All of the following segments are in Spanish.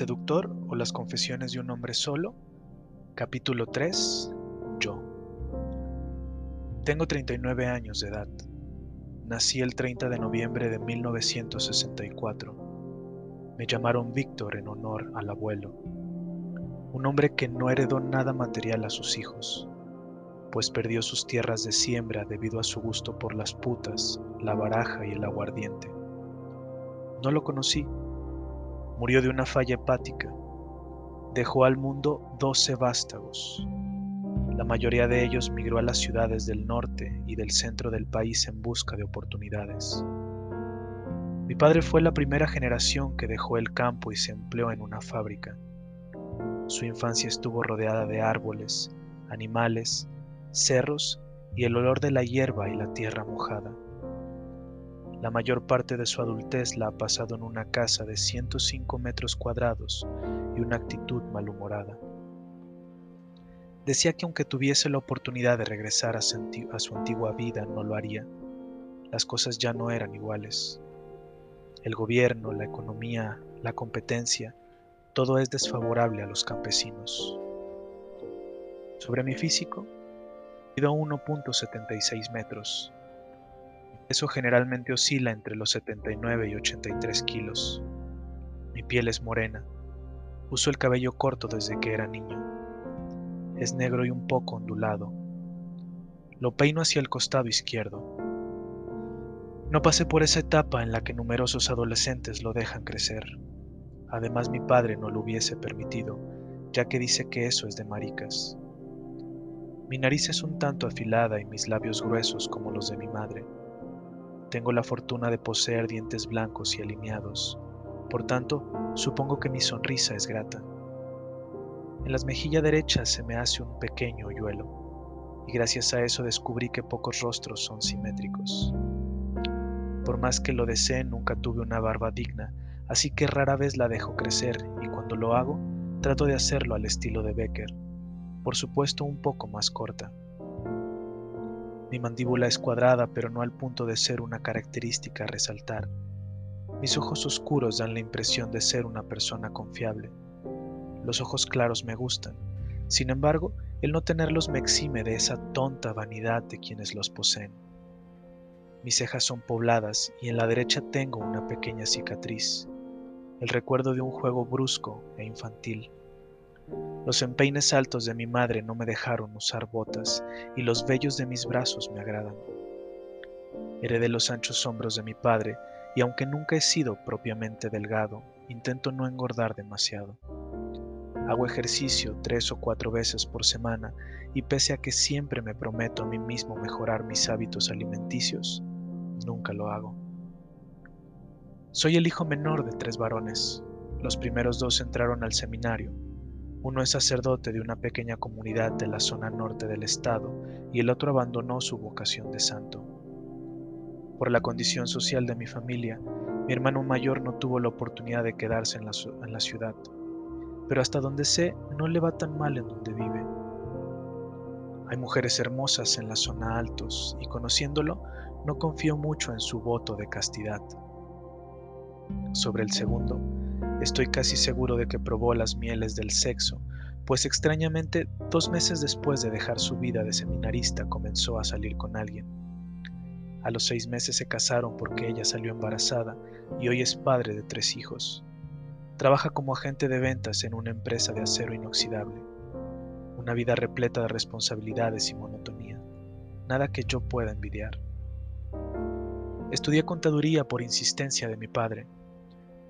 Seductor o las confesiones de un hombre solo, capítulo 3, Yo. Tengo 39 años de edad. Nací el 30 de noviembre de 1964. Me llamaron Víctor en honor al abuelo, un hombre que no heredó nada material a sus hijos, pues perdió sus tierras de siembra debido a su gusto por las putas, la baraja y el aguardiente. No lo conocí. Murió de una falla hepática. Dejó al mundo doce vástagos. La mayoría de ellos migró a las ciudades del norte y del centro del país en busca de oportunidades. Mi padre fue la primera generación que dejó el campo y se empleó en una fábrica. Su infancia estuvo rodeada de árboles, animales, cerros y el olor de la hierba y la tierra mojada. La mayor parte de su adultez la ha pasado en una casa de 105 metros cuadrados y una actitud malhumorada. Decía que aunque tuviese la oportunidad de regresar a su, antigua vida, no lo haría. Las cosas ya no eran iguales. El gobierno, la economía, la competencia, todo es desfavorable a los campesinos. Sobre mi físico, mido 1.76 metros. Eso generalmente oscila entre los 79 y 83 kilos. Mi piel es morena. Uso el cabello corto desde que era niño. Es negro y un poco ondulado. Lo peino hacia el costado izquierdo. No pasé por esa etapa en la que numerosos adolescentes lo dejan crecer. Además mi padre no lo hubiese permitido, ya que dice que eso es de maricas. Mi nariz es un tanto afilada y mis labios gruesos como los de mi madre. Tengo la fortuna de poseer dientes blancos y alineados, por tanto, supongo que mi sonrisa es grata. En las mejillas derechas se me hace un pequeño hoyuelo, y gracias a eso descubrí que pocos rostros son simétricos. Por más que lo desee, nunca tuve una barba digna, así que rara vez la dejo crecer, y cuando lo hago, trato de hacerlo al estilo de Becker por supuesto un poco más corta. Mi mandíbula es cuadrada, pero no al punto de ser una característica a resaltar. Mis ojos oscuros dan la impresión de ser una persona confiable. Los ojos claros me gustan. Sin embargo, el no tenerlos me exime de esa tonta vanidad de quienes los poseen. Mis cejas son pobladas y en la derecha tengo una pequeña cicatriz, el recuerdo de un juego brusco e infantil. Los empeines altos de mi madre no me dejaron usar botas y los vellos de mis brazos me agradan. Heredé los anchos hombros de mi padre y aunque nunca he sido propiamente delgado, intento no engordar demasiado. Hago ejercicio tres o cuatro veces por semana y pese a que siempre me prometo a mí mismo mejorar mis hábitos alimenticios, nunca lo hago. Soy el hijo menor de tres varones. Los primeros dos entraron al seminario uno es sacerdote de una pequeña comunidad de la zona norte del estado y el otro abandonó su vocación de santo. Por la condición social de mi familia, mi hermano mayor no tuvo la oportunidad de quedarse en la, ciudad, pero hasta donde sé no le va tan mal en donde vive. Hay mujeres hermosas en la zona altos y conociéndolo no confío mucho en su voto de castidad. Sobre el segundo, Estoy casi seguro de que probó las mieles del sexo, pues extrañamente dos meses después de dejar su vida de seminarista comenzó a salir con alguien. A los seis meses se casaron porque ella salió embarazada y hoy es padre de tres hijos. Trabaja como agente de ventas en una empresa de acero inoxidable. Una vida repleta de responsabilidades y monotonía. Nada que yo pueda envidiar. Estudié contaduría por insistencia de mi padre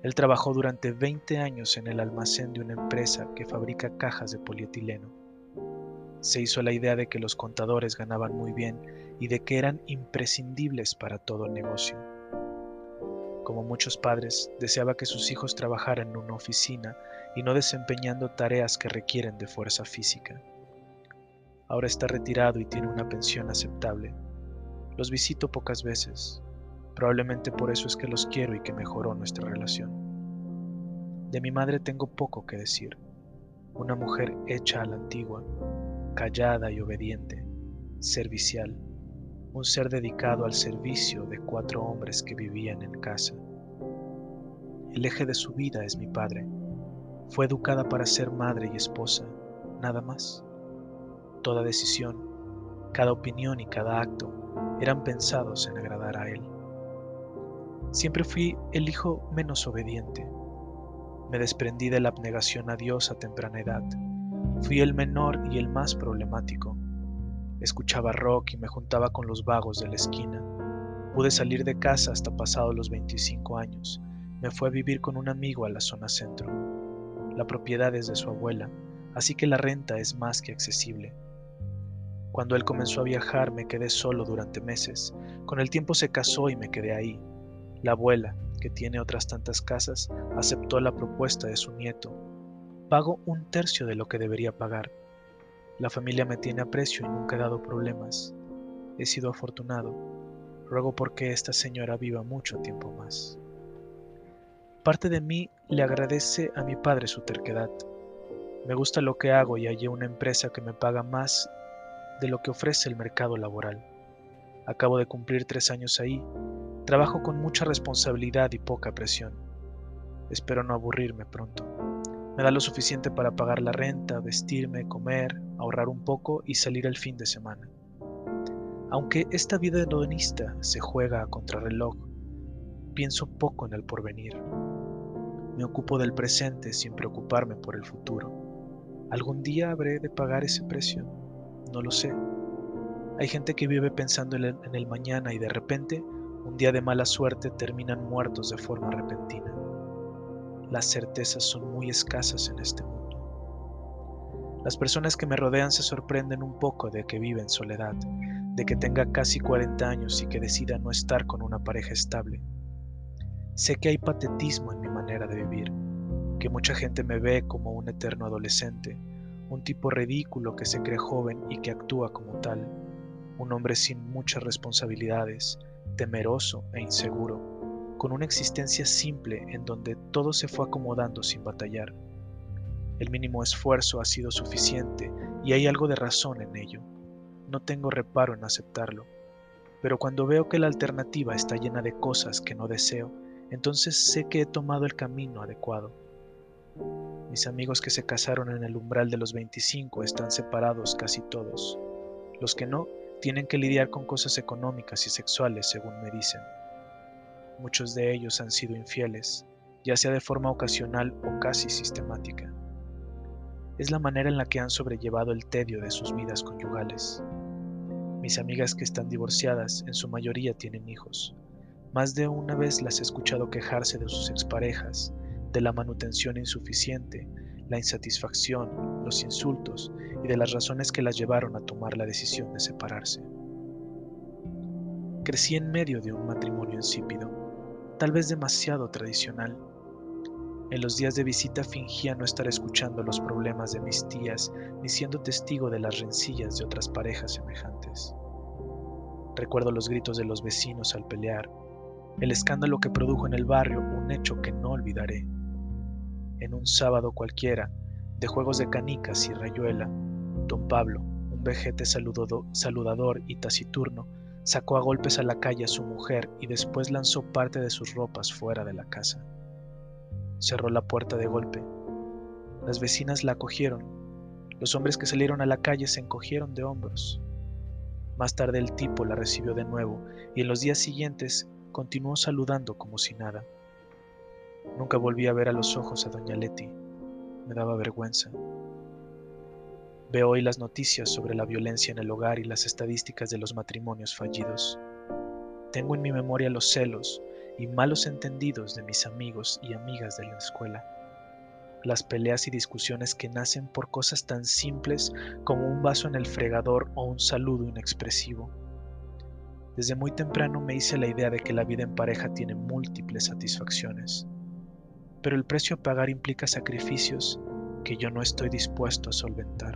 él trabajó durante 20 años en el almacén de una empresa que fabrica cajas de polietileno. Se hizo la idea de que los contadores ganaban muy bien y de que eran imprescindibles para todo negocio. Como muchos padres, deseaba que sus hijos trabajaran en una oficina y no desempeñando tareas que requieren de fuerza física. Ahora está retirado y tiene una pensión aceptable. Los visito pocas veces, Probablemente por eso es que los quiero y que mejoró nuestra relación. De mi madre tengo poco que decir. Una mujer hecha a la antigua, callada y obediente, servicial, un ser dedicado al servicio de cuatro hombres que vivían en casa. El eje de su vida es mi padre, Fue educada para ser madre y esposa, nada más. Toda decisión, cada opinión y cada acto eran pensados en agradar a él. Siempre fui el hijo menos obediente. Me desprendí de la abnegación a Dios a temprana edad. Fui el menor y el más problemático. Escuchaba rock y me juntaba con los vagos de la esquina. Pude salir de casa hasta pasados los 25 años. Me fue a vivir con un amigo a la zona centro. La propiedad es de su abuela, así que la renta es más que accesible. Cuando él comenzó a viajar me quedé solo durante meses. Con el tiempo se casó y me quedé ahí. La abuela, que tiene otras tantas casas, aceptó la propuesta de su nieto. Pago un tercio de lo que debería pagar. La familia me tiene aprecio y nunca he dado problemas. He sido afortunado. Ruego porque esta señora viva mucho tiempo más. Parte de mí le agradece a mi padre su terquedad. Me gusta lo que hago y hallé una empresa que me paga más de lo que ofrece el mercado laboral. Acabo de cumplir tres años ahí Trabajo con mucha responsabilidad y poca presión. Espero no aburrirme pronto. Me da lo suficiente para pagar la renta, vestirme, comer, ahorrar un poco y salir el fin de semana. Aunque esta vida hedonista se juega a contrarreloj, pienso poco en el porvenir. Me ocupo del presente sin preocuparme por el futuro. ¿Algún día habré de pagar ese precio? No lo sé. Hay gente que vive pensando en el mañana y de repente un día de mala suerte terminan muertos de forma repentina. Las certezas son muy escasas en este mundo. Las personas que me rodean se sorprenden un poco de que vive en soledad, de que tenga casi 40 años y que decida no estar con una pareja estable. Sé que hay patetismo en mi manera de vivir, que mucha gente me ve como un eterno adolescente, un tipo ridículo que se cree joven y que actúa como tal, un hombre sin muchas responsabilidades, temeroso e inseguro, con una existencia simple en donde todo se fue acomodando sin batallar. El mínimo esfuerzo ha sido suficiente y hay algo de razón en ello. No tengo reparo en aceptarlo, pero cuando veo que la alternativa está llena de cosas que no deseo, entonces sé que he tomado el camino adecuado. Mis amigos que se casaron en el umbral de los 25 están separados casi todos. Los que no tienen que lidiar con cosas económicas y sexuales, según me dicen. Muchos de ellos han sido infieles, ya sea de forma ocasional o casi sistemática. Es la manera en la que han sobrellevado el tedio de sus vidas conyugales. Mis amigas que están divorciadas en su mayoría tienen hijos. Más de una vez las he escuchado quejarse de sus exparejas, de la manutención insuficiente, la insatisfacción, los insultos y de las razones que las llevaron a tomar la decisión de separarse. Crecí en medio de un matrimonio insípido, tal vez demasiado tradicional. En los días de visita fingía no estar escuchando los problemas de mis tías ni siendo testigo de las rencillas de otras parejas semejantes. Recuerdo los gritos de los vecinos al pelear, el escándalo que produjo en el barrio, un hecho que no olvidaré en un sábado cualquiera, de juegos de canicas y rayuela, don Pablo, un vejete saludador y taciturno, sacó a golpes a la calle a su mujer y después lanzó parte de sus ropas fuera de la casa. Cerró la puerta de golpe. Las vecinas la acogieron. Los hombres que salieron a la calle se encogieron de hombros. Más tarde el tipo la recibió de nuevo y en los días siguientes continuó saludando como si nada. Nunca volví a ver a los ojos a doña Leti. Me daba vergüenza. Veo hoy las noticias sobre la violencia en el hogar y las estadísticas de los matrimonios fallidos. Tengo en mi memoria los celos y malos entendidos de mis amigos y amigas de la escuela. Las peleas y discusiones que nacen por cosas tan simples como un vaso en el fregador o un saludo inexpresivo. Desde muy temprano me hice la idea de que la vida en pareja tiene múltiples satisfacciones pero el precio a pagar implica sacrificios que yo no estoy dispuesto a solventar.